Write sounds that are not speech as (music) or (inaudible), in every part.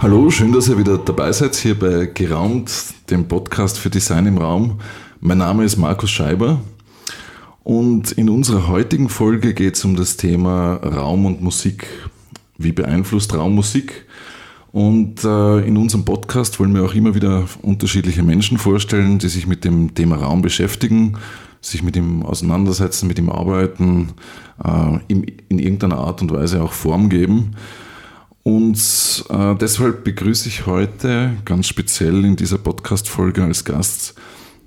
Hallo, schön, dass ihr wieder dabei seid hier bei Geraumt, dem Podcast für Design im Raum. Mein Name ist Markus Scheiber und in unserer heutigen Folge geht es um das Thema Raum und Musik. Wie beeinflusst Raum Musik? Und äh, in unserem Podcast wollen wir auch immer wieder unterschiedliche Menschen vorstellen, die sich mit dem Thema Raum beschäftigen, sich mit ihm auseinandersetzen, mit ihm arbeiten, äh, in irgendeiner Art und Weise auch Form geben. Und äh, deshalb begrüße ich heute ganz speziell in dieser Podcast-Folge als Gast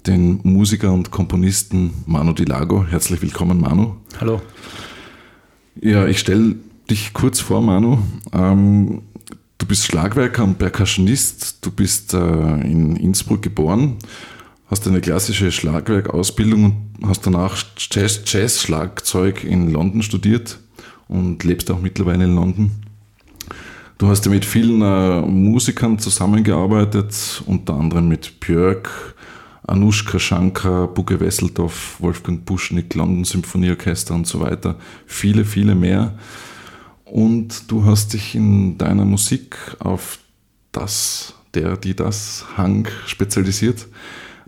den Musiker und Komponisten Manu Dilago. Herzlich willkommen, Manu. Hallo. Ja, ich stelle dich kurz vor, Manu. Ähm, du bist Schlagwerker und Percussionist. Du bist äh, in Innsbruck geboren, hast eine klassische Schlagwerkausbildung und hast danach Jazz-Schlagzeug Jazz in London studiert und lebst auch mittlerweile in London. Du hast ja mit vielen äh, Musikern zusammengearbeitet, unter anderem mit Björk, Anushka Shankar, Buge Wesseldorf, Wolfgang Buschnick, London Symphonieorchester und so weiter. Viele, viele mehr. Und du hast dich in deiner Musik auf das, der, die das Hang spezialisiert.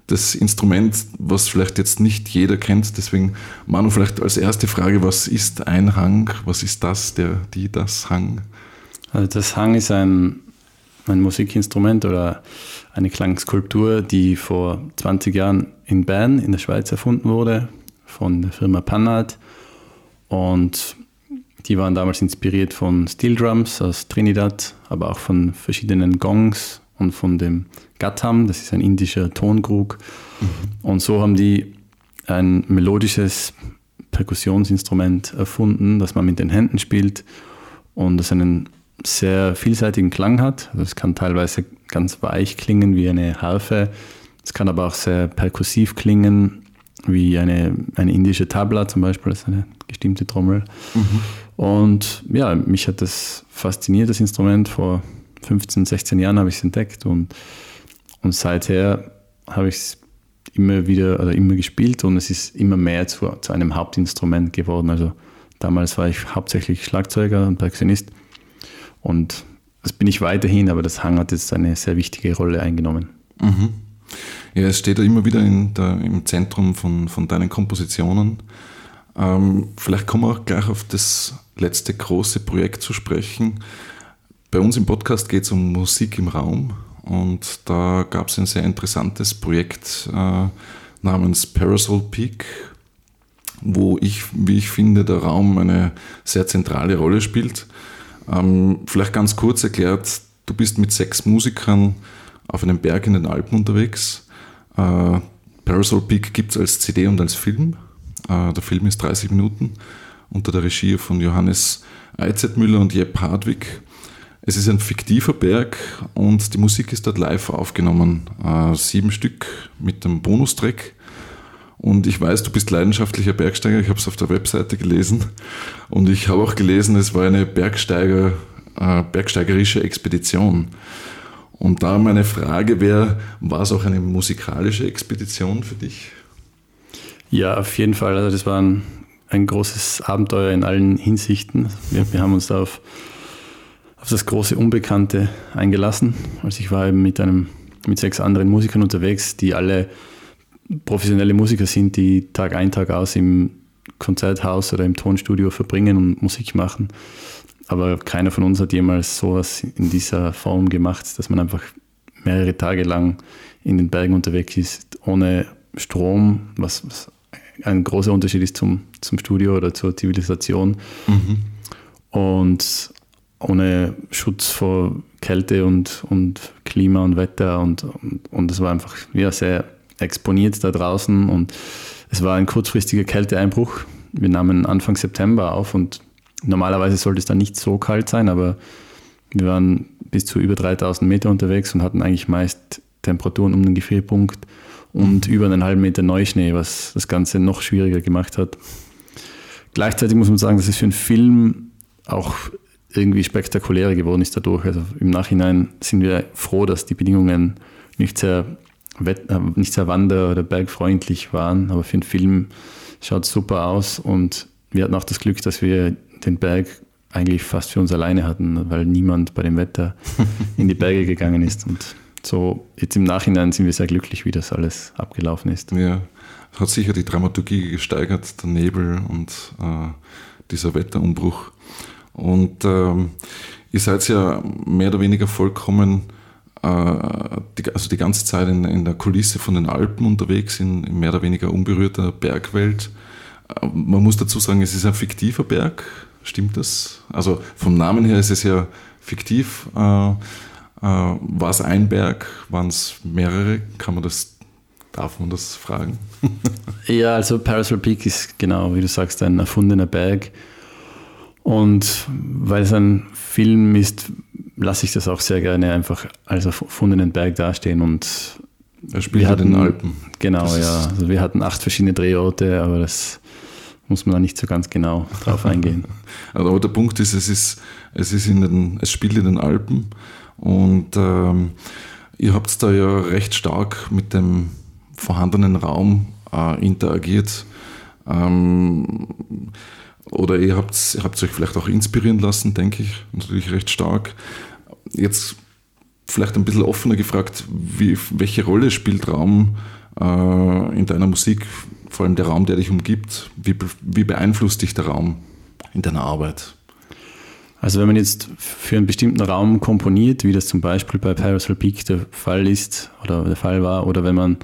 Das Instrument, was vielleicht jetzt nicht jeder kennt, deswegen Manu, vielleicht als erste Frage, was ist ein Hang? Was ist das, der, die, das Hang? Also das Hang ist ein, ein Musikinstrument oder eine Klangskulptur, die vor 20 Jahren in Bern in der Schweiz erfunden wurde von der Firma Panhard. Und die waren damals inspiriert von Steel Drums aus Trinidad, aber auch von verschiedenen Gongs und von dem Gatham, das ist ein indischer Tonkrug. Mhm. Und so haben die ein melodisches Perkussionsinstrument erfunden, das man mit den Händen spielt und das einen sehr vielseitigen Klang hat. Also es kann teilweise ganz weich klingen wie eine Harfe. Es kann aber auch sehr perkussiv klingen, wie eine, eine indische Tabla zum Beispiel, das ist eine gestimmte Trommel. Mhm. Und ja, mich hat das fasziniert, das Instrument. Vor 15, 16 Jahren habe ich es entdeckt und, und seither habe ich es immer wieder oder immer gespielt und es ist immer mehr zu, zu einem Hauptinstrument geworden. Also damals war ich hauptsächlich Schlagzeuger und Perkussionist und das bin ich weiterhin, aber das Hang hat jetzt eine sehr wichtige Rolle eingenommen. Mhm. Ja, es steht ja immer wieder der, im Zentrum von, von deinen Kompositionen. Ähm, vielleicht kommen wir auch gleich auf das letzte große Projekt zu sprechen. Bei uns im Podcast geht es um Musik im Raum und da gab es ein sehr interessantes Projekt äh, namens Parasol Peak, wo ich, wie ich finde, der Raum eine sehr zentrale Rolle spielt. Ähm, vielleicht ganz kurz erklärt, du bist mit sechs Musikern auf einem Berg in den Alpen unterwegs. Äh, Parasol Peak gibt es als CD und als Film. Äh, der Film ist 30 Minuten unter der Regie von Johannes Eizetmüller und Jepp Hardwick. Es ist ein fiktiver Berg und die Musik ist dort live aufgenommen. Äh, sieben Stück mit dem Bonustrack. Und ich weiß, du bist leidenschaftlicher Bergsteiger. Ich habe es auf der Webseite gelesen. Und ich habe auch gelesen, es war eine Bergsteiger, äh, bergsteigerische Expedition. Und da meine Frage wäre, war es auch eine musikalische Expedition für dich? Ja, auf jeden Fall. Also das war ein, ein großes Abenteuer in allen Hinsichten. Wir, wir haben uns da auf, auf das große Unbekannte eingelassen. Also ich war eben mit einem mit sechs anderen Musikern unterwegs, die alle professionelle Musiker sind, die Tag ein, Tag aus im Konzerthaus oder im Tonstudio verbringen und Musik machen. Aber keiner von uns hat jemals sowas in dieser Form gemacht, dass man einfach mehrere Tage lang in den Bergen unterwegs ist, ohne Strom, was, was ein großer Unterschied ist zum, zum Studio oder zur Zivilisation. Mhm. Und ohne Schutz vor Kälte und, und Klima und Wetter. Und, und, und das war einfach ja, sehr exponiert da draußen und es war ein kurzfristiger Kälteeinbruch. Wir nahmen Anfang September auf und normalerweise sollte es dann nicht so kalt sein, aber wir waren bis zu über 3000 Meter unterwegs und hatten eigentlich meist Temperaturen um den Gefrierpunkt und mhm. über einen halben Meter Neuschnee, was das Ganze noch schwieriger gemacht hat. Gleichzeitig muss man sagen, dass es für einen Film auch irgendwie spektakulärer geworden ist dadurch. Also im Nachhinein sind wir froh, dass die Bedingungen nicht sehr äh, nicht sehr wander- oder bergfreundlich waren, aber für einen Film schaut es super aus und wir hatten auch das Glück, dass wir den Berg eigentlich fast für uns alleine hatten, weil niemand bei dem Wetter (laughs) in die Berge gegangen ist. Und so jetzt im Nachhinein sind wir sehr glücklich, wie das alles abgelaufen ist. Ja, hat sicher die Dramaturgie gesteigert, der Nebel und äh, dieser Wetterumbruch. Und ähm, ihr seid ja mehr oder weniger vollkommen, die, also die ganze Zeit in, in, der Kulisse von den Alpen unterwegs, in, in mehr oder weniger unberührter Bergwelt. Äh, man muss dazu sagen, es ist ein fiktiver Berg, stimmt das? Also vom Namen her ist es ja fiktiv. Äh, äh war es ein Berg? Waren es mehrere? Kann man das Darf man das fragen? (laughs) ja, also Parasol Peak ist genau, wie du sagst, ein erfundener Berg. Und weil es ein Film ist, lasse ich das auch sehr gerne einfach als erfundenen Berg dastehen. Und er spielt hatten, in den Alpen. Genau, das ja. Also wir hatten acht verschiedene Drehorte, aber das muss man da nicht so ganz genau (laughs) drauf eingehen. aber der Punkt ist, es ist, es ist in den, es spielt in den Alpen und ähm, ihr habt da ja recht stark mit dem vorhandenen Raum äh, interagiert. Ähm, oder ihr habt es euch vielleicht auch inspirieren lassen, denke ich, natürlich recht stark. Jetzt vielleicht ein bisschen offener gefragt, wie, welche Rolle spielt Raum äh, in deiner Musik, vor allem der Raum, der dich umgibt? Wie, wie beeinflusst dich der Raum in deiner Arbeit? Also wenn man jetzt für einen bestimmten Raum komponiert, wie das zum Beispiel bei Parasol Peak der Fall ist oder der Fall war, oder wenn man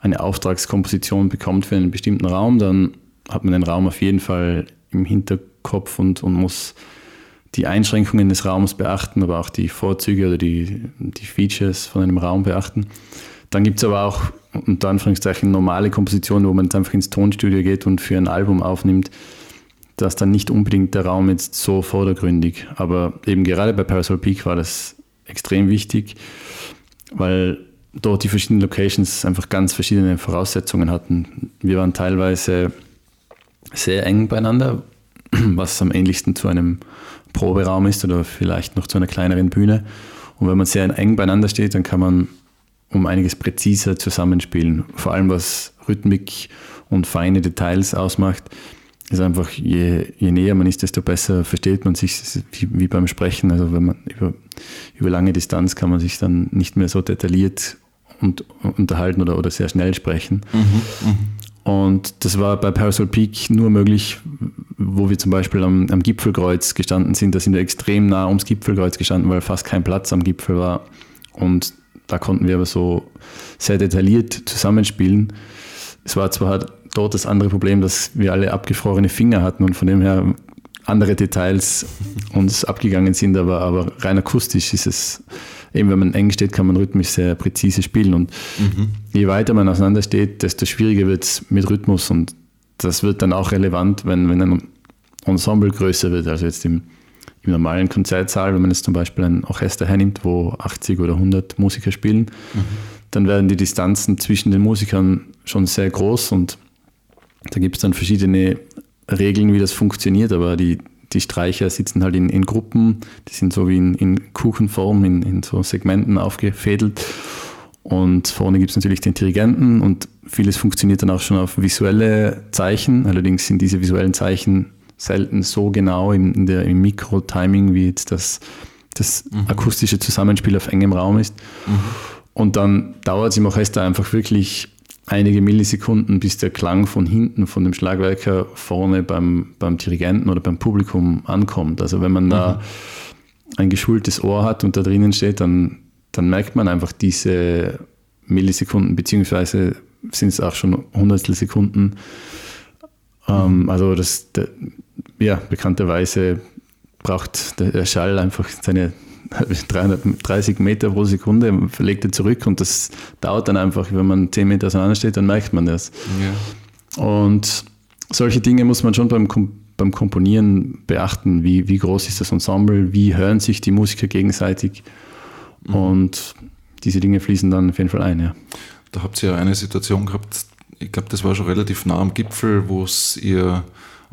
eine Auftragskomposition bekommt für einen bestimmten Raum, dann hat man den Raum auf jeden Fall im Hinterkopf und, und muss die Einschränkungen des Raums beachten, aber auch die Vorzüge oder die, die Features von einem Raum beachten. Dann gibt es aber auch unter Anführungszeichen normale Kompositionen, wo man jetzt einfach ins Tonstudio geht und für ein Album aufnimmt. Da ist dann nicht unbedingt der Raum jetzt so vordergründig. Aber eben gerade bei Parasol Peak war das extrem wichtig, weil dort die verschiedenen Locations einfach ganz verschiedene Voraussetzungen hatten. Wir waren teilweise sehr eng beieinander, (clears throat) was am ähnlichsten zu einem Proberaum ist oder vielleicht noch zu einer kleineren Bühne. Und wenn man sehr eng beieinander steht, dann kann man um einiges präziser zusammenspielen. Vor allem was Rhythmik und feine Details ausmacht, ist einfach, je, je näher man ist, desto besser versteht man sich, wie, wie beim Sprechen. Also wenn man über, über lange Distanz kann man sich dann nicht mehr so detailliert und, unterhalten oder, oder sehr schnell sprechen. Mhm, mh. Und das war bei Parasol Peak nur möglich, wo wir zum Beispiel am, am, Gipfelkreuz gestanden sind. Da sind wir extrem nah ums Gipfelkreuz gestanden, weil fast kein Platz am Gipfel war. Und da konnten wir aber so sehr detailliert zusammenspielen. Es war zwar dort das andere Problem, dass wir alle abgefrorene Finger hatten und von dem her andere Details uns abgegangen sind, aber, aber rein akustisch ist es eben wenn man eng steht, kann man rhythmisch sehr präzise spielen. Und mhm. je weiter man auseinander steht, desto schwieriger wird es mit Rhythmus. Und das wird dann auch relevant, wenn, wenn ein Ensemble größer wird. Also jetzt im, im normalen Konzertsaal, wenn man jetzt zum Beispiel ein Orchester hernimmt, wo 80 oder 100 Musiker spielen, mhm. dann werden die Distanzen zwischen den Musikern schon sehr groß und da gibt es dann verschiedene Regeln, wie das funktioniert, aber die, die Streicher sitzen halt in, in Gruppen, die sind so wie in, in Kuchenform, in, in so Segmenten aufgefädelt. Und vorne gibt es natürlich den Dirigenten und vieles funktioniert dann auch schon auf visuelle Zeichen. Allerdings sind diese visuellen Zeichen selten so genau im, in der, im Mikro-Timing, wie jetzt das, das mhm. akustische Zusammenspiel auf engem Raum ist. Mhm. Und dann dauert es im Orchester einfach wirklich einige Millisekunden, bis der Klang von hinten, von dem Schlagwerker vorne beim, beim Dirigenten oder beim Publikum ankommt. Also wenn man mhm. da ein geschultes Ohr hat und da drinnen steht, dann, dann merkt man einfach diese Millisekunden, beziehungsweise sind es auch schon Hundertstel Sekunden. Ähm, mhm. also das, der, ja, bekannterweise braucht der Schall einfach seine (laughs) 330 Meter pro Sekunde, verlegt er zurück und das dauert dann einfach, wenn man 10 Meter auseinander steht, dann merkt man das. Ja. Und solche Dinge muss man schon beim, beim Komponieren beachten. Wie, wie groß ist das Ensemble? Wie hören sich die Musiker gegenseitig? Mhm. Und diese Dinge fließen dann auf jeden Fall ein. Ja. Da habt ihr ja eine Situation gehabt, ich glaube, das war schon relativ nah am Gipfel, wo es ihr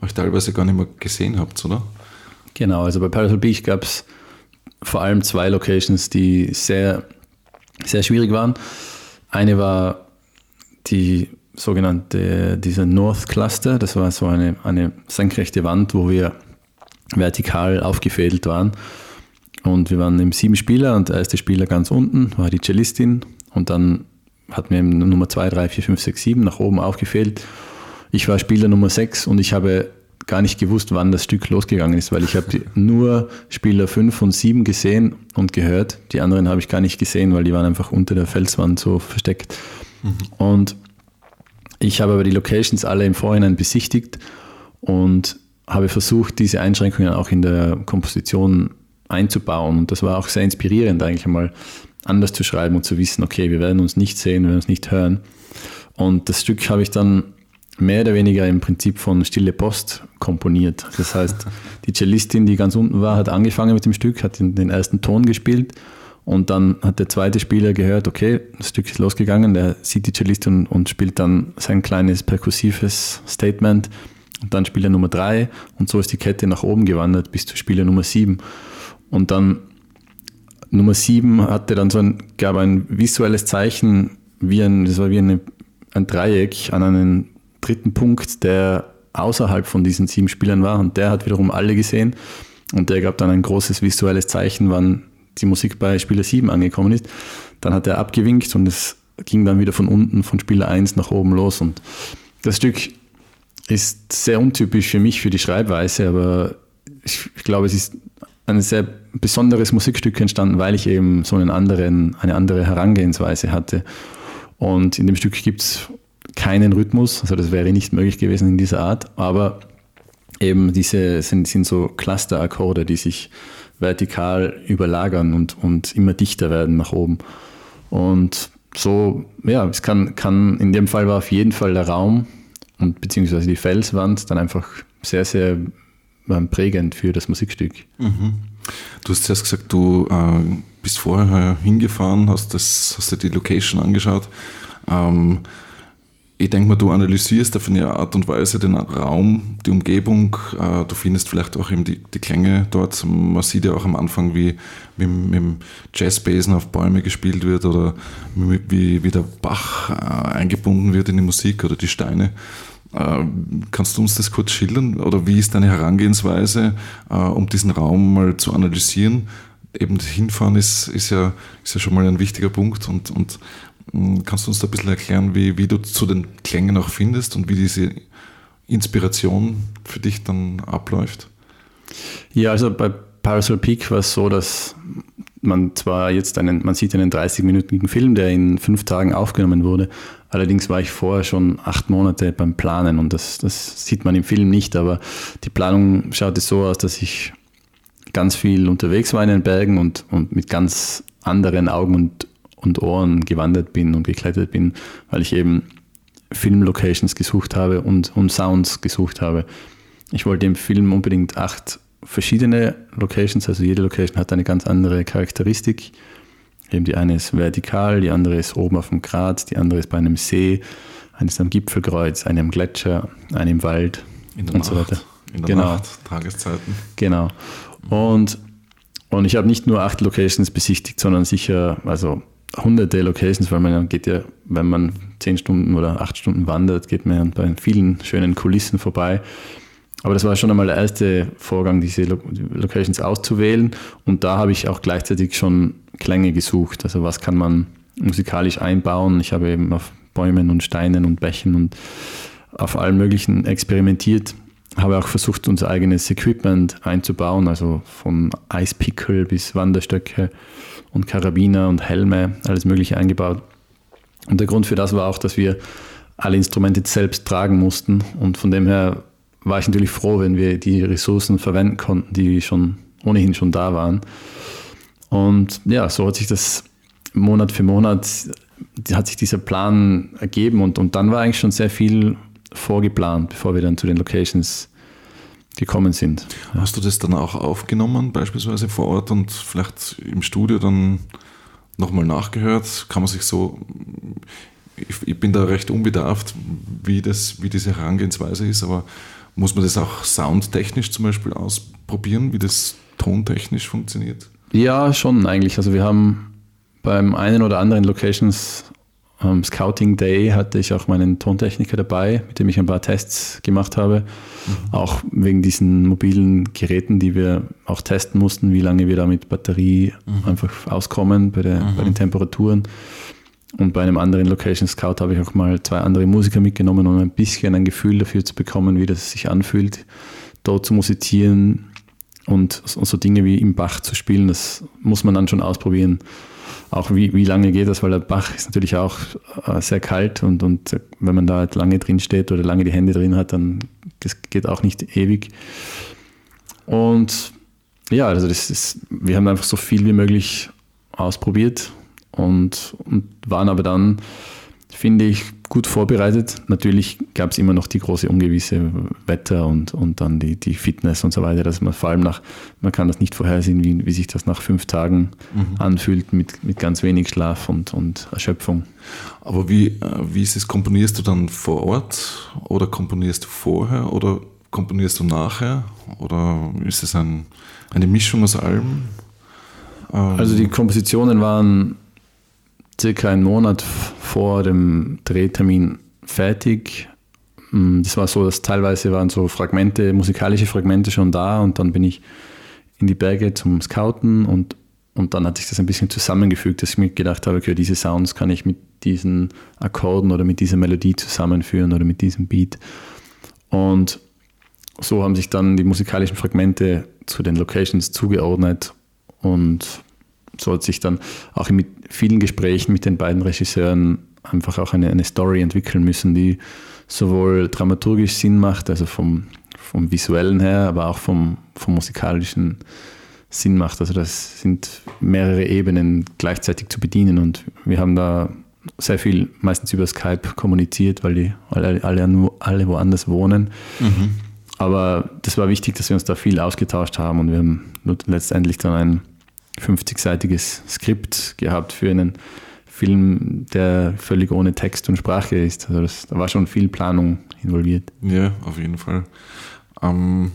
euch teilweise gar nicht mehr gesehen habt, oder? Genau, also bei Parasol Beach gab es vor allem zwei Locations, die sehr, sehr schwierig waren. Eine war die sogenannte, dieser North Cluster, das war so eine, eine senkrechte Wand, wo wir vertikal aufgefädelt waren. Und wir waren eben sieben Spieler und der erste Spieler ganz unten war die Cellistin und dann hatten wir eben Nummer 2, 3, 4, 5, 6, 7 nach oben aufgefädelt. Ich war Spieler Nummer 6 und ich habe gar nicht gewusst, wann das Stück losgegangen ist, weil ich habe (laughs) nur Spieler 5 und 7 gesehen und gehört. Die anderen habe ich gar nicht gesehen, weil die waren einfach unter der Felswand so versteckt. Mhm. Und ich habe aber die Locations alle im Vorhinein besichtigt und habe versucht, diese Einschränkungen auch in der Komposition einzubauen. Und das war auch sehr inspirierend, eigentlich einmal anders zu schreiben und zu wissen, okay, wir werden uns nicht sehen, wir werden uns nicht hören. Und das Stück habe ich dann mehr oder weniger im Prinzip von Stille Post komponiert. Das heißt, (laughs) die Cellistin, die ganz unten war, hat angefangen mit dem Stück, hat den ersten Ton gespielt und dann hat der zweite Spieler gehört, okay, das Stück ist losgegangen, der sieht die Cellistin und, und spielt dann sein kleines perkussives Statement und dann Spieler Nummer drei und so ist die Kette nach oben gewandert bis zu Spieler Nummer sieben. Und dann Nummer sieben hatte dann so ein, gab ein visuelles Zeichen, wie ein, das war wie eine, ein Dreieck an einen dritten Punkt, der außerhalb von diesen sieben Spielern war und der hat wiederum alle gesehen und der gab dann ein großes visuelles Zeichen, wann die Musik bei Spieler 7 angekommen ist. Dann hat er abgewinkt und es ging dann wieder von unten, von Spieler 1 nach oben los und das Stück ist sehr untypisch für mich, für die Schreibweise, aber ich, ich glaube, es ist ein sehr besonderes Musikstück entstanden, weil ich eben so einen anderen, eine andere Herangehensweise hatte. Und in dem Stück gibt es keinen Rhythmus, also das wäre nicht möglich gewesen in dieser Art, aber eben diese sind, sind so Clusterakkorde, die sich vertikal überlagern und, und immer dichter werden nach oben. Und so, ja, es kann, kann, in dem Fall war auf jeden Fall der Raum und beziehungsweise die Felswand dann einfach sehr, sehr prägend für das Musikstück. Mhm. Du hast zuerst gesagt, du äh, bist vorher hingefahren, hast, das, hast dir die Location angeschaut. Ähm, ich denke mal, du analysierst auf eine Art und Weise den Raum, die Umgebung. Äh, du findest vielleicht auch eben die, die Klänge dort. Man sieht ja auch am Anfang, wie, wie mit dem Jazzbasen auf Bäume gespielt wird oder wie, wie der Bach äh, eingebunden wird in die Musik oder die Steine. Äh, kannst du uns das kurz schildern? Oder wie ist deine Herangehensweise, äh, um diesen Raum mal zu analysieren? Eben Hinfahren ist, ist, ja, ist ja schon mal ein wichtiger Punkt. Und, und kannst du uns da ein bisschen erklären, wie, wie du zu den Klängen auch findest und wie diese Inspiration für dich dann abläuft? Ja, also bei Parasol Peak war es so, dass man zwar jetzt einen, man sieht einen 30-minütigen Film, der in fünf Tagen aufgenommen wurde, allerdings war ich vorher schon acht Monate beim Planen und das, das sieht man im Film nicht, aber die Planung schaute so aus, dass ich ganz viel unterwegs war in den Bergen und, und mit ganz anderen Augen und, und Ohren gewandert bin und geklettert bin, weil ich eben Filmlocations gesucht habe und, und Sounds gesucht habe. Ich wollte im Film unbedingt acht verschiedene Locations, also jede Location hat eine ganz andere Charakteristik. Eben die eine ist vertikal, die andere ist oben auf dem Grat, die andere ist bei einem See, eine ist am Gipfelkreuz, eine am Gletscher, eine im Wald und Nacht, so weiter. In der genau. Nacht, Tageszeiten. Genau. Und, und ich habe nicht nur acht Locations besichtigt, sondern sicher, also hunderte Locations, weil man geht ja, wenn man zehn Stunden oder acht Stunden wandert, geht man bei vielen schönen Kulissen vorbei. Aber das war schon einmal der erste Vorgang, diese Locations auszuwählen. Und da habe ich auch gleichzeitig schon Klänge gesucht. Also was kann man musikalisch einbauen? Ich habe eben auf Bäumen und Steinen und Bächen und auf allem Möglichen experimentiert. Habe auch versucht, unser eigenes Equipment einzubauen, also von Eispickel bis Wanderstöcke und Karabiner und Helme, alles Mögliche eingebaut. Und der Grund für das war auch, dass wir alle Instrumente selbst tragen mussten. Und von dem her war ich natürlich froh, wenn wir die Ressourcen verwenden konnten, die schon ohnehin schon da waren. Und ja, so hat sich das Monat für Monat, hat sich dieser Plan ergeben und, und dann war eigentlich schon sehr viel vorgeplant, bevor wir dann zu den Locations gekommen sind. Hast du das dann auch aufgenommen, beispielsweise vor Ort und vielleicht im Studio dann nochmal nachgehört? Kann man sich so, ich, bin da recht unbedarft, wie, das, wie diese Herangehensweise ist, aber muss man das auch soundtechnisch zum Beispiel ausprobieren, wie das tontechnisch funktioniert? Ja, schon eigentlich. Also wir haben beim einen oder anderen Locations ähm, Scouting Day hatte ich auch meinen Tontechniker dabei, mit dem ich ein paar Tests gemacht habe. Mhm. Auch wegen diesen mobilen Geräten, die wir auch testen mussten, wie lange wir da mit Batterie mhm. einfach auskommen bei, der, mhm. bei den Temperaturen. Und bei einem anderen Location Scout habe ich auch mal zwei andere Musiker mitgenommen, um ein bisschen ein Gefühl dafür zu bekommen, wie das sich anfühlt, dort zu musizieren und so Dinge wie im Bach zu spielen. Das muss man dann schon ausprobieren auch wie, wie lange geht das, weil der Bach ist natürlich auch äh, sehr kalt und, und wenn man da halt lange drin steht oder lange die Hände drin hat, dann das geht auch nicht ewig. Und ja, also das ist, wir haben einfach so viel wie möglich ausprobiert und, und waren aber dann, finde ich, gut vorbereitet. Natürlich gab es immer noch die große ungewisse Wetter und, und dann die, die Fitness und so weiter, dass man vor allem nach, man kann das nicht vorhersehen, wie, wie sich das nach fünf Tagen mhm. anfühlt mit, mit ganz wenig Schlaf und, und Erschöpfung. Aber wie, äh, wie ist es, komponierst du dann vor Ort oder komponierst du vorher oder komponierst du nachher oder ist es ein, eine Mischung aus allem? Also die Kompositionen waren circa einen Monat vor dem Drehtermin fertig. Mm, das war so, dass teilweise waren so Fragmente, musikalische Fragmente schon da und dann bin ich in die Berge zum Scouten und, und dann hat sich das ein bisschen zusammengefügt, dass ich mir gedacht habe, okay, diese Sounds kann ich mit diesen Akkorden oder mit dieser Melodie zusammenführen oder mit diesem Beat. Und so haben sich dann die musikalischen Fragmente zu den Locations zugeordnet und so hat sich dann auch mit vielen Gesprächen mit den beiden Regisseuren einfach auch eine, eine Story entwickeln müssen, die sowohl dramaturgisch Sinn macht, also vom, vom visuellen her, aber auch vom, vom musikalischen Sinn macht. Also das sind mehrere Ebenen gleichzeitig zu bedienen und wir haben da sehr viel meistens über Skype kommuniziert, weil die alle, alle, alle woanders wohnen. Mhm. Aber das war wichtig, dass wir uns da viel ausgetauscht haben und wir haben letztendlich dann ein 50-seitiges Skript gehabt für einen Film, der völlig ohne Text und Sprache ist. Also das, da war schon viel Planung involviert. Ja, auf jeden Fall. Ähm,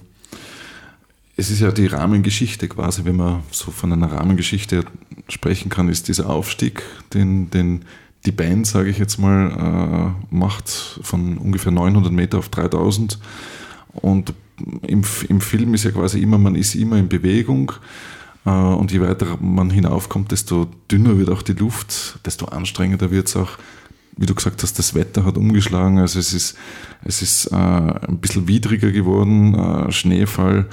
es ist ja die Rahmengeschichte quasi, wenn man so von einer Rahmengeschichte sprechen kann, ist dieser Aufstieg, den, den die Band, sage ich jetzt mal, äh, macht von ungefähr 900 Meter auf 3000. Und im, im Film ist ja quasi immer, man ist immer in Bewegung. Äh, und je weiter man hinaufkommt, desto dünner wird auch die Luft, desto anstrengender wird es auch. Wie du gesagt hast, das Wetter hat umgeschlagen, also es ist, es ist äh, ein bisschen widriger geworden, äh, Schneefall.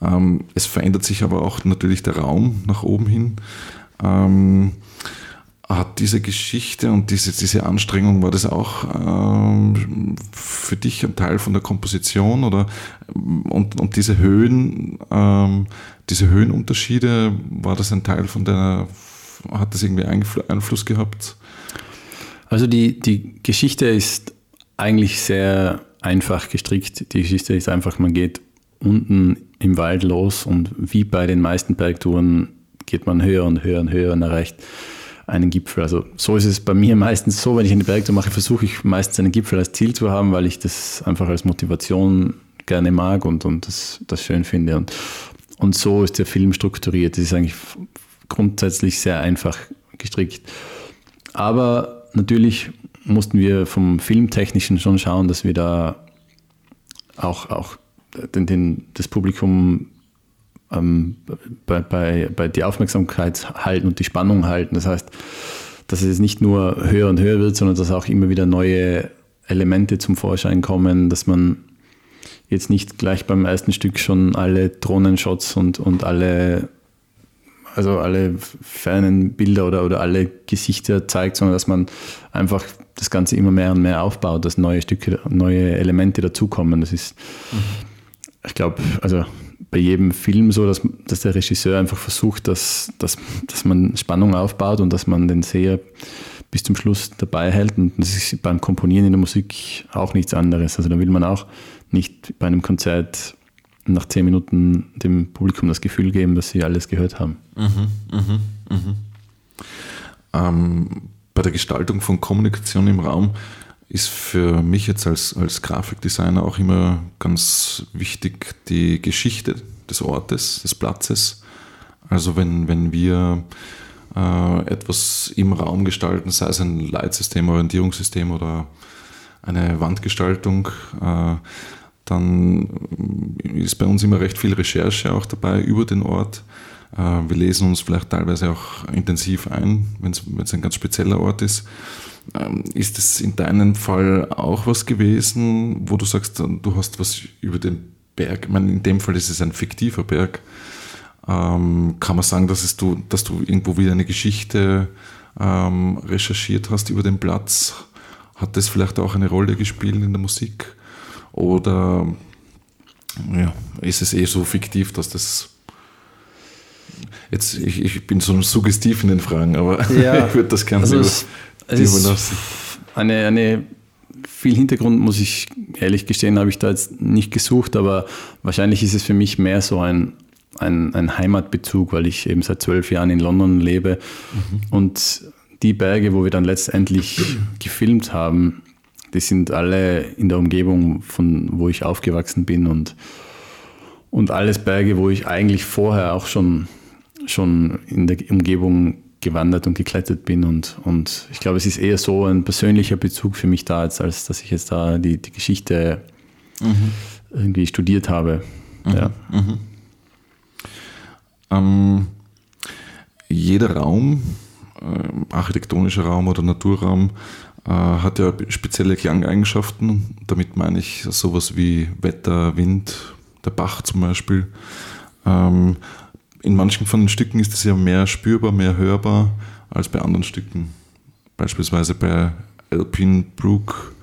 Ähm, es verändert sich aber auch natürlich der Raum nach oben hin. Ähm, hat diese Geschichte und diese, diese Anstrengung, war das auch ähm, für dich ein Teil von der Komposition oder und, und diese Höhen, ähm, diese Höhenunterschiede, war das ein Teil von deiner, hat das irgendwie Einfluss gehabt? Also die, die Geschichte ist eigentlich sehr einfach gestrickt. Die Geschichte ist einfach, man geht unten im Wald los und wie bei den meisten Bergtouren geht man höher und höher und höher und erreicht einen Gipfel. Also so ist es bei mir meistens so, wenn ich eine Bergtour mache, versuche ich meistens einen Gipfel als Ziel zu haben, weil ich das einfach als Motivation gerne mag und, und das, das schön finde. Und, und so ist der Film strukturiert. Das ist eigentlich grundsätzlich sehr einfach gestrickt. Aber natürlich mussten wir vom Filmtechnischen schon schauen, dass wir da auch, auch den, den, das Publikum ähm, bei, bei, bei die Aufmerksamkeit halten und die Spannung halten. Das heißt, dass es nicht nur höher und höher wird, sondern dass auch immer wieder neue Elemente zum Vorschein kommen, dass man jetzt nicht gleich beim ersten Stück schon alle Drohnenshots und, und alle, also alle fernen Bilder oder, oder alle Gesichter zeigt, sondern dass man einfach das Ganze immer mehr und mehr aufbaut, dass neue Stücke, neue Elemente dazukommen. Das ist, mhm. ich glaube, also bei jedem Film so, dass, dass der Regisseur einfach versucht, dass, dass, dass man Spannung aufbaut und dass man den Seher bis zum Schluss dabei hält. Und das ist beim Komponieren in der Musik auch nichts anderes. Also da will man auch nicht bei einem Konzert nach zehn Minuten dem Publikum das Gefühl geben, dass sie alles gehört haben. Mhm, mh, mh. Ähm, bei der Gestaltung von Kommunikation im Raum ist für mich jetzt als, als Grafikdesigner auch immer ganz wichtig die Geschichte des Ortes, des Platzes. Also wenn, wenn wir äh, etwas im Raum gestalten, sei es ein Leitsystem, Orientierungssystem oder eine Wandgestaltung, äh, dann ist bei uns immer recht viel Recherche auch dabei über den Ort. Äh, wir lesen uns vielleicht teilweise auch intensiv ein, wenn es ein ganz spezieller Ort ist. Ähm, ist es in deinem Fall auch was gewesen, wo du sagst, du hast was über den Berg, ich meine, in dem Fall ist es ein fiktiver Berg, ähm, kann man sagen, dass, du, dass du irgendwo wieder eine Geschichte ähm, recherchiert hast über den Platz? Hat das vielleicht auch eine Rolle gespielt in der Musik? Oder ja, ist es eh so fiktiv, dass das Jetzt, ich, ich bin so suggestiv in den Fragen, aber (laughs) ja, ich würde das gerne also es überlassen. Eine, eine viel Hintergrund, muss ich ehrlich gestehen, habe ich da jetzt nicht gesucht, aber wahrscheinlich ist es für mich mehr so ein, ein, ein Heimatbezug, weil ich eben seit zwölf Jahren in London lebe. Mhm. Und die Berge, wo wir dann letztendlich gefilmt haben, die sind alle in der Umgebung, von wo ich aufgewachsen bin und, und alles Berge, wo ich eigentlich vorher auch schon, schon in der Umgebung gewandert und geklettert bin. Und, und ich glaube, es ist eher so ein persönlicher Bezug für mich da, als, als dass ich jetzt da die, die Geschichte mhm. irgendwie studiert habe. Mhm. Ja. Mhm. Ähm, jeder Raum, äh, architektonischer Raum oder Naturraum, hat ja spezielle Klangeigenschaften. Damit meine ich sowas wie Wetter, Wind, der Bach zum Beispiel. Ähm, in manchen von den Stücken ist es ja mehr spürbar, mehr hörbar als bei anderen Stücken. Beispielsweise bei Alpine Brook.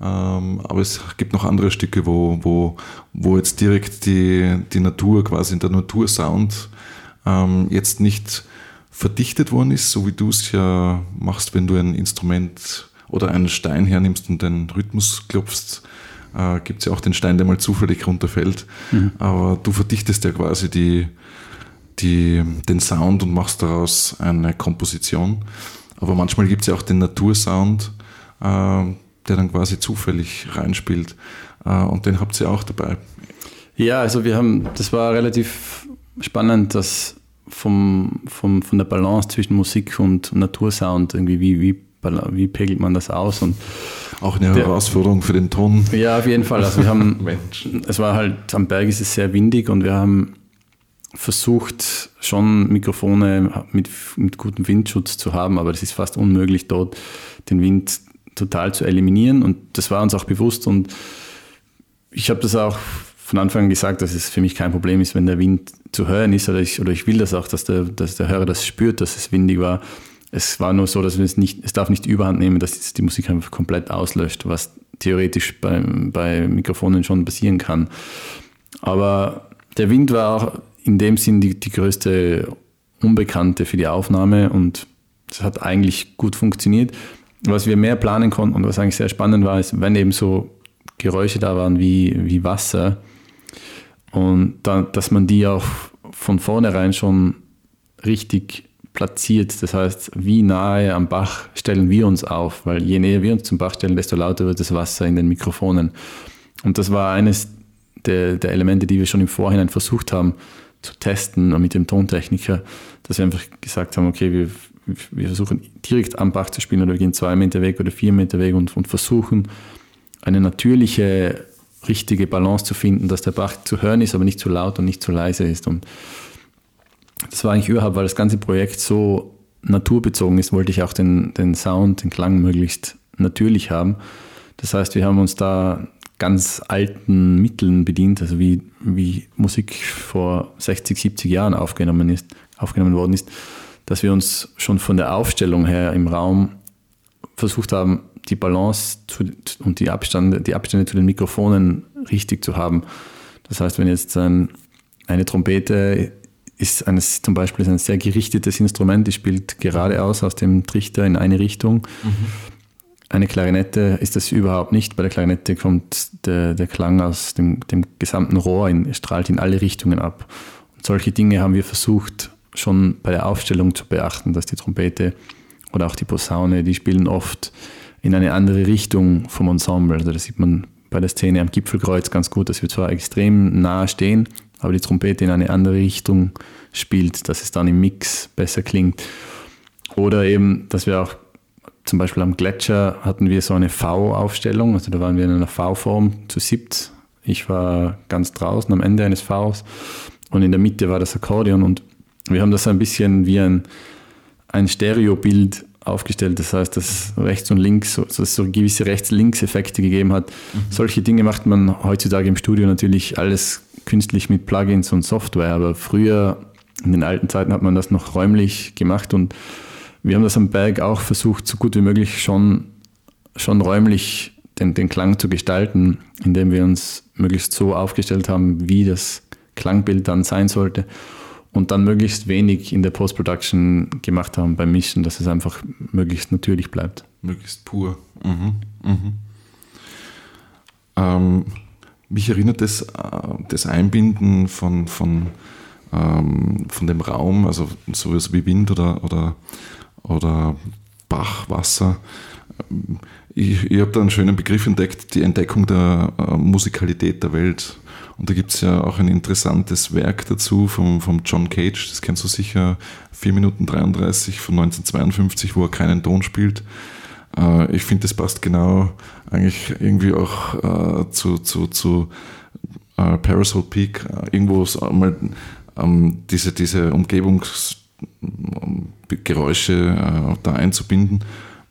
Ähm, aber es gibt noch andere Stücke, wo, wo, wo jetzt direkt die, die Natur, quasi der Natursound, ähm, jetzt nicht verdichtet worden ist, so wie du es ja machst, wenn du ein Instrument oder einen Stein hernimmst und den Rhythmus klopfst, äh, gibt es ja auch den Stein, der mal zufällig runterfällt. Mhm. Aber du verdichtest ja quasi die, die, den Sound und machst daraus eine Komposition. Aber manchmal gibt es ja auch den Natursound, äh, der dann quasi zufällig reinspielt. Äh, und den habt ihr auch dabei. Ja, also wir haben, das war relativ spannend, dass vom, vom, von der Balance zwischen Musik und Natursound irgendwie, wie, wie, wie pegelt man das aus? Und auch eine der, Herausforderung für den Ton. Ja, auf jeden Fall. Also wir haben, (laughs) es war halt, am Berg ist es sehr windig und wir haben versucht, schon Mikrofone mit, mit gutem Windschutz zu haben, aber es ist fast unmöglich, dort den Wind total zu eliminieren. Und das war uns auch bewusst. Und ich habe das auch von Anfang an gesagt, dass es für mich kein Problem ist, wenn der Wind zu hören ist, oder ich, oder ich will das auch, dass der, dass der Hörer das spürt, dass es windig war. Es war nur so, dass es nicht, es darf nicht überhand nehmen, dass die Musik einfach komplett auslöscht, was theoretisch bei, bei Mikrofonen schon passieren kann. Aber der Wind war auch in dem Sinn die, die größte Unbekannte für die Aufnahme und es hat eigentlich gut funktioniert. Was wir mehr planen konnten und was eigentlich sehr spannend war, ist, wenn eben so Geräusche da waren wie, wie Wasser, und dann, dass man die auch von vornherein schon richtig platziert. Das heißt, wie nahe am Bach stellen wir uns auf? Weil je näher wir uns zum Bach stellen, desto lauter wird das Wasser in den Mikrofonen. Und das war eines der, der Elemente, die wir schon im Vorhinein versucht haben zu testen mit dem Tontechniker, dass wir einfach gesagt haben, okay, wir, wir versuchen direkt am Bach zu spielen oder wir gehen zwei Meter weg oder vier Meter weg und, und versuchen eine natürliche richtige Balance zu finden, dass der Bach zu hören ist, aber nicht zu laut und nicht zu leise ist. Und das war eigentlich überhaupt, weil das ganze Projekt so naturbezogen ist, wollte ich auch den, den Sound, den Klang möglichst natürlich haben. Das heißt, wir haben uns da ganz alten Mitteln bedient, also wie, wie Musik vor 60, 70 Jahren aufgenommen, ist, aufgenommen worden ist, dass wir uns schon von der Aufstellung her im Raum versucht haben, die Balance zu, und die Abstände, die Abstände zu den Mikrofonen richtig zu haben. Das heißt, wenn jetzt ein, eine Trompete ist eines, zum Beispiel ist ein sehr gerichtetes Instrument, die spielt geradeaus aus dem Trichter in eine Richtung. Mhm. Eine Klarinette ist das überhaupt nicht. Bei der Klarinette kommt der, der Klang aus dem, dem gesamten Rohr, in, strahlt in alle Richtungen ab. Und solche Dinge haben wir versucht, schon bei der Aufstellung zu beachten, dass die Trompete oder auch die Posaune, die spielen oft in eine andere Richtung vom Ensemble. Also das sieht man bei der Szene am Gipfelkreuz ganz gut, dass wir zwar extrem nah stehen, aber die Trompete in eine andere Richtung spielt, dass es dann im Mix besser klingt. Oder eben, dass wir auch zum Beispiel am Gletscher hatten wir so eine V-Aufstellung, also da waren wir in einer V-Form zu siebt. Ich war ganz draußen am Ende eines Vs und in der Mitte war das Akkordeon und wir haben das ein bisschen wie ein, ein Stereobild aufgestellt. Das heißt, dass rechts und links, so, dass es so gewisse Rechts-Links-Effekte gegeben hat. Mhm. Solche Dinge macht man heutzutage im Studio natürlich alles künstlich mit Plugins und Software, aber früher in den alten Zeiten hat man das noch räumlich gemacht und wir haben das am Berg auch versucht, so gut wie möglich schon, schon räumlich den, den Klang zu gestalten, indem wir uns möglichst so aufgestellt haben, wie das Klangbild dann sein sollte und dann möglichst wenig in der Post-Production gemacht haben beim Mischen, dass es einfach möglichst natürlich bleibt. Möglichst pur. Mhm. Mhm. Ähm, mich erinnert das, äh, das Einbinden von, von, ähm, von dem Raum, also sowas wie Wind oder, oder oder Bachwasser. Ich, ich habe da einen schönen Begriff entdeckt, die Entdeckung der äh, Musikalität der Welt. Und da gibt es ja auch ein interessantes Werk dazu vom, vom John Cage, das kennst du sicher, 4 Minuten 33 von 1952, wo er keinen Ton spielt. Äh, ich finde, das passt genau eigentlich irgendwie auch äh, zu, zu, zu äh, Parasol Peak, irgendwo mal ähm, diese, diese Umgebungs- Geräusche äh, da einzubinden.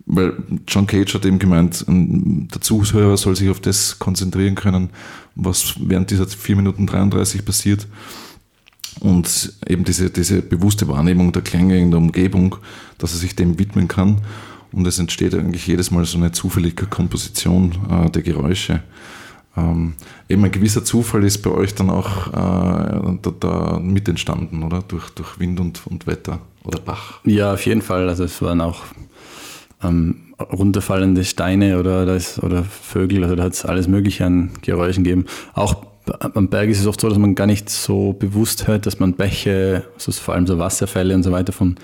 Weil John Cage hat eben gemeint, der Zuhörer soll sich auf das konzentrieren können, was während dieser 4 Minuten 33 passiert. Und eben diese, diese bewusste Wahrnehmung der Klänge in der Umgebung, dass er sich dem widmen kann. Und es entsteht eigentlich jedes Mal so eine zufällige Komposition äh, der Geräusche. Ähm, eben ein gewisser Zufall ist bei euch dann auch äh, da, da, mit entstanden, oder? Durch, durch Wind und, und Wetter oder Bach. Ja, auf jeden Fall. Also es waren auch ähm, runterfallende Steine oder, das, oder Vögel, also da hat es alles Mögliche an Geräuschen gegeben. Auch am Berg ist es oft so, dass man gar nicht so bewusst hört, dass man Bäche, also vor allem so Wasserfälle und so weiter von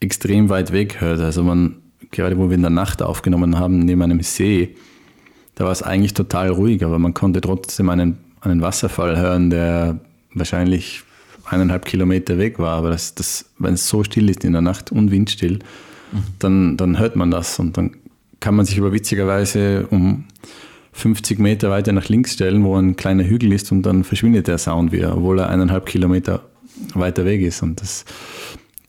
extrem weit weg hört. Also man, gerade wo wir in der Nacht aufgenommen haben, neben einem See, da war es eigentlich total ruhig, aber man konnte trotzdem einen, einen Wasserfall hören, der wahrscheinlich eineinhalb Kilometer weg war. Aber das, das, wenn es so still ist in der Nacht und windstill. Dann, dann hört man das und dann kann man sich aber witzigerweise um 50 Meter weiter nach links stellen, wo ein kleiner Hügel ist und dann verschwindet der Sound wieder, obwohl er eineinhalb Kilometer weiter weg ist. Und das,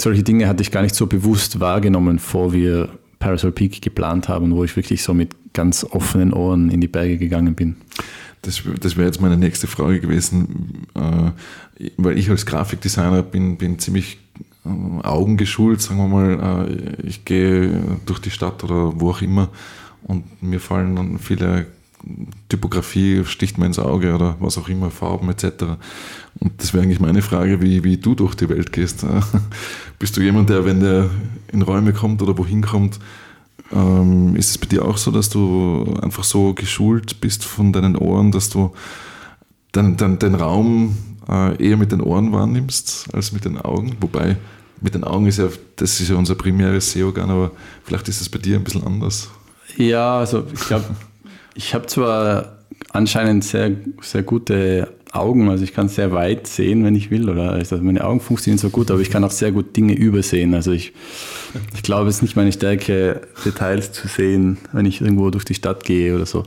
solche Dinge hatte ich gar nicht so bewusst wahrgenommen, vor wir Parasol Peak geplant haben, wo ich wirklich so mit ganz offenen Ohren in die Berge gegangen bin. Das, das wäre jetzt meine nächste Frage gewesen, äh, weil ich als Grafikdesigner bin, bin ziemlich äh, augengeschult, sagen wir mal. Äh, ich gehe durch die Stadt oder wo auch immer und mir fallen dann viele Typografie sticht mir ins Auge oder was auch immer, Farben etc. Und das wäre eigentlich meine Frage, wie, wie du durch die Welt gehst. (laughs) Bist du jemand, der, wenn der in Räume kommt oder wohin kommt, ähm, ist es bei dir auch so, dass du einfach so geschult bist von deinen Ohren, dass du den, den, den Raum äh, eher mit den Ohren wahrnimmst als mit den Augen? Wobei mit den Augen ist ja, das ist ja unser primäres Sehorgan, aber vielleicht ist es bei dir ein bisschen anders. Ja, also ich glaube, (laughs) ich habe zwar anscheinend sehr, sehr gute Augen, also ich kann sehr weit sehen, wenn ich will, oder also meine Augen funktionieren so gut, aber ich kann auch sehr gut Dinge übersehen. Also ich, ich glaube, es ist nicht meine Stärke, Details zu sehen, wenn ich irgendwo durch die Stadt gehe oder so.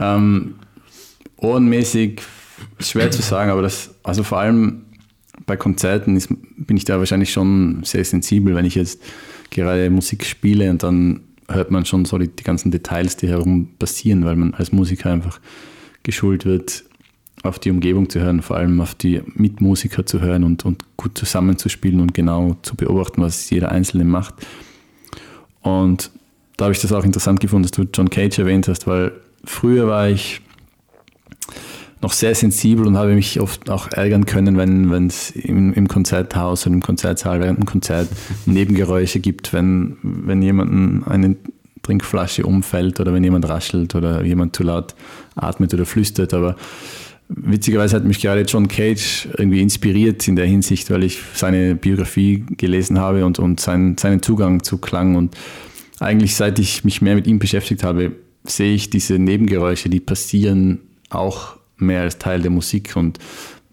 Ähm, ohrenmäßig schwer zu sagen, aber das, also vor allem bei Konzerten ist, bin ich da wahrscheinlich schon sehr sensibel, wenn ich jetzt gerade Musik spiele und dann hört man schon so die, die ganzen Details, die herum passieren, weil man als Musiker einfach geschult wird, auf die Umgebung zu hören, vor allem auf die Mitmusiker zu hören und, und gut zusammenzuspielen und genau zu beobachten, was jeder Einzelne macht. Und da habe ich das auch interessant gefunden, dass du John Cage erwähnt hast, weil früher war ich noch sehr sensibel und habe mich oft auch ärgern können, wenn es im, im Konzerthaus oder im Konzertsaal während einem Konzert Nebengeräusche gibt, wenn, wenn jemanden eine Trinkflasche umfällt oder wenn jemand raschelt oder jemand zu laut atmet oder flüstert. Aber Witzigerweise hat mich gerade John Cage irgendwie inspiriert in der Hinsicht, weil ich seine Biografie gelesen habe und, und sein, seinen Zugang zu Klang. Und eigentlich seit ich mich mehr mit ihm beschäftigt habe, sehe ich diese Nebengeräusche, die passieren, auch mehr als Teil der Musik. Und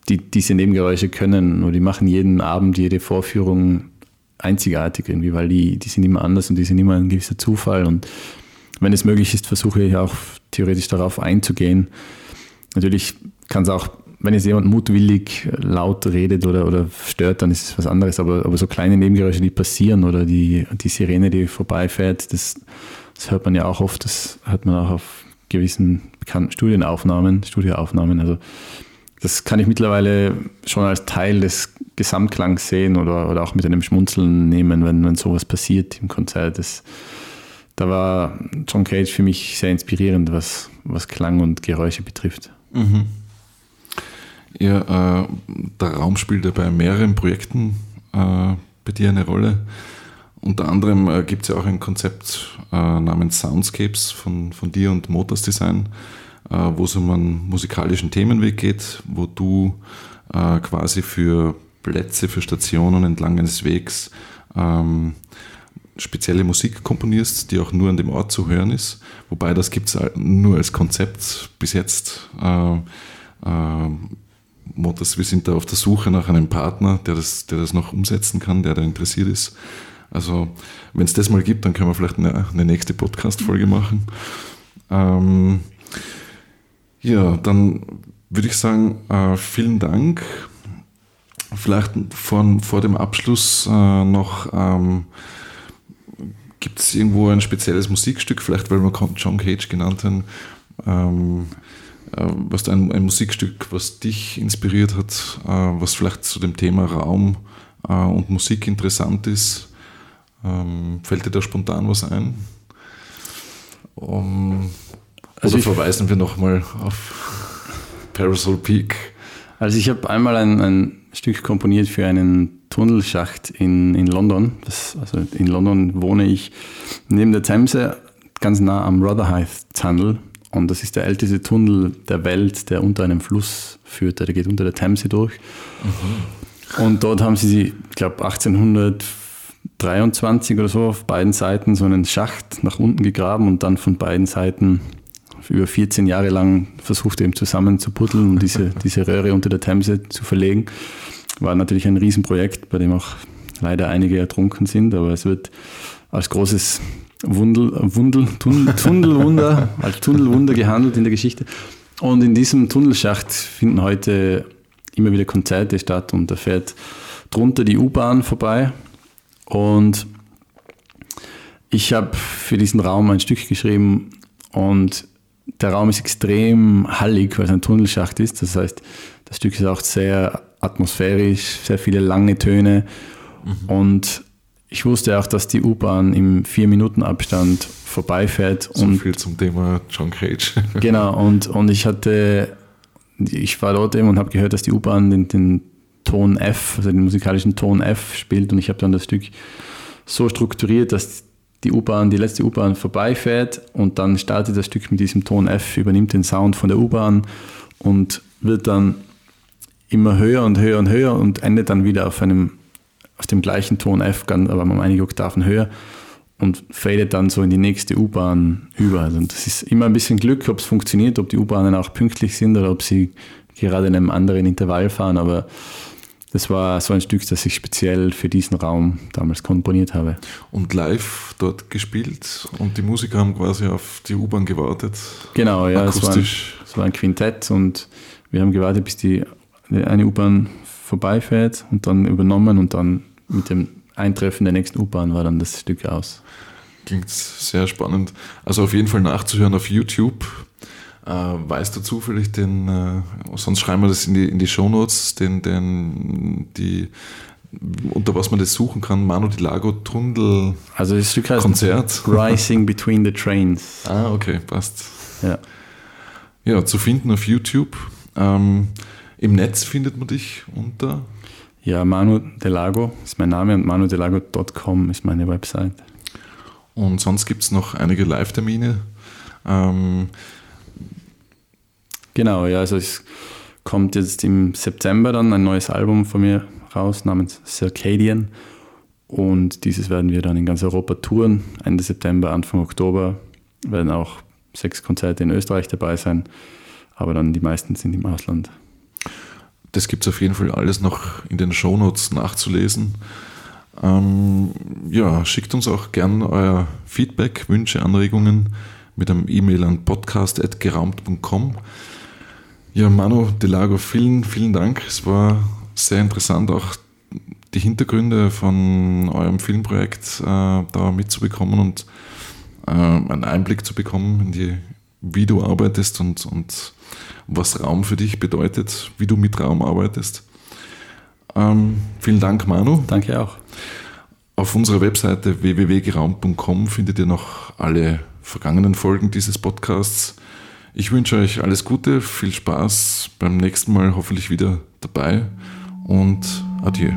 die diese Nebengeräusche können oder die machen jeden Abend, jede Vorführung einzigartig irgendwie, weil die, die sind immer anders und die sind immer ein gewisser Zufall. Und wenn es möglich ist, versuche ich auch theoretisch darauf einzugehen. Natürlich kann es auch, wenn jetzt jemand mutwillig laut redet oder, oder stört, dann ist es was anderes. Aber, aber so kleine Nebengeräusche, die passieren oder die, die Sirene, die vorbeifährt, das, das hört man ja auch oft, das hört man auch auf gewissen bekannten Studienaufnahmen, Studioaufnahmen. Also das kann ich mittlerweile schon als Teil des Gesamtklangs sehen oder, oder auch mit einem Schmunzeln nehmen, wenn, wenn sowas passiert im Konzert. Das, da war John Cage für mich sehr inspirierend, was, was Klang und Geräusche betrifft. Mhm. Ja, äh, der Raum spielt ja bei mehreren Projekten äh, bei dir eine Rolle. Unter anderem äh, gibt es ja auch ein Konzept äh, namens Soundscapes von, von dir und Motors Design äh, wo es um einen musikalischen Themenweg geht, wo du äh, quasi für Plätze, für Stationen entlang eines Wegs ähm, spezielle Musik komponierst, die auch nur an dem Ort zu hören ist. Wobei das gibt es nur als Konzept bis jetzt. Äh, äh, Motors, wir sind da auf der Suche nach einem Partner, der das, der das noch umsetzen kann, der da interessiert ist. Also, wenn es das mal gibt, dann können wir vielleicht eine, eine nächste Podcast-Folge machen. Ähm, ja, dann würde ich sagen, äh, vielen Dank. Vielleicht von, vor dem Abschluss äh, noch, ähm, gibt es irgendwo ein spezielles Musikstück, vielleicht weil wir John Cage genannt haben, ähm, äh, was ein, ein, Musikstück, was dich inspiriert hat, äh, was vielleicht zu dem Thema Raum äh, und Musik interessant ist. Ähm, fällt dir da spontan was ein? Um, also Oder verweisen wir nochmal auf Parasol Peak? Also ich habe einmal ein, ein, Stück komponiert für einen Tunnelschacht in, in London. Das, also in London wohne ich neben der Themse, ganz nah am Rotherhithe Tunnel. Und das ist der älteste Tunnel der Welt, der unter einem Fluss führt. Der geht unter der Themse durch. Mhm. Und dort haben sie, ich glaube, 1823 oder so auf beiden Seiten so einen Schacht nach unten gegraben und dann von beiden Seiten über 14 Jahre lang versucht eben zusammen zu puddeln und diese, (laughs) diese Röhre unter der Themse zu verlegen. War natürlich ein Riesenprojekt, bei dem auch leider einige ertrunken sind, aber es wird als großes Wundel, Wundel, Tunnel, (laughs) Tunnelwunder, als Tunnelwunder gehandelt in der Geschichte. Und in diesem Tunnelschacht finden heute immer wieder Konzerte statt und da fährt drunter die U-Bahn vorbei. Und ich habe für diesen Raum ein Stück geschrieben und der Raum ist extrem hallig, weil es ein Tunnelschacht ist. Das heißt, das Stück ist auch sehr atmosphärisch, sehr viele lange Töne. Mhm. Und ich wusste auch, dass die U-Bahn im 4-Minuten-Abstand vorbeifährt. So und viel zum Thema John Cage. genau, und, und ich hatte, ich war dort eben und habe gehört, dass die U-Bahn den, den Ton F, also den musikalischen Ton F spielt. Und ich habe dann das Stück so strukturiert, dass die U-Bahn, die letzte U-Bahn vorbeifährt und dann startet das Stück mit diesem Ton F, übernimmt den Sound von der U-Bahn und wird dann immer höher und höher und höher und endet dann wieder auf einem auf dem gleichen Ton F, aber um einige Oktaven höher und fadet dann so in die nächste U-Bahn über. Also das ist immer ein bisschen Glück, ob es funktioniert, ob die U-Bahnen auch pünktlich sind oder ob sie gerade in einem anderen Intervall fahren, aber das war so ein Stück, das ich speziell für diesen Raum damals komponiert habe. Und live dort gespielt und die Musiker haben quasi auf die U-Bahn gewartet. Genau, ja, es war, ein, es war, ein, Quintett und wir haben gewartet, bis die eine U-Bahn vorbeifährt und dann übernommen und dann mit dem Eintreffen der nächsten U-Bahn war dann das Stück aus. Klingt sehr spannend. Also auf jeden Fall nachzuhören auf YouTube weißt du zufällig den, äh, sonst schreiben wir das in die, in die Shownotes, den, den, die, unter was man das suchen kann, Manu Di Lago Tunnel also das Stück heißt Konzert. Rising Between the Trains. (laughs) Ah, okay, passt. Ja. Ja, zu finden auf YouTube. Ähm, Im Netz findet man dich unter? Ja, Manu Del Lago ist mein Name und manudelago.com ist meine Website. Und sonst gibt es noch einige Live-Termine. Ähm, Genau, ja, also es kommt jetzt im September dann ein neues Album von mir raus namens Circadian und dieses werden wir dann in ganz Europa touren. Ende September, Anfang Oktober werden auch sechs Konzerte in Österreich dabei sein, aber dann die meisten sind im Ausland. das gibt es auf jeden Fall alles noch in den Shownotes nachzulesen. Ähm, ja, schickt uns auch gern euer Feedback, Wünsche, Anregungen mit einem E-Mail an podcast.geraumt.com. Ja, Manu Delago, vielen, vielen Dank. Es war sehr interessant, auch die Hintergründe von eurem Filmprojekt äh, da mitzubekommen und äh, einen Einblick zu bekommen in die, wie du arbeitest und, und was Raum für dich bedeutet, wie du mit Raum arbeitest. Ähm, vielen Dank, Manu. Danke auch. Auf unserer Webseite www.geraumt.com findet ihr noch alle vergangenen Folgen dieses Podcasts. Ich wünsche euch alles Gute, viel Spaß beim nächsten Mal hoffentlich wieder dabei und adieu.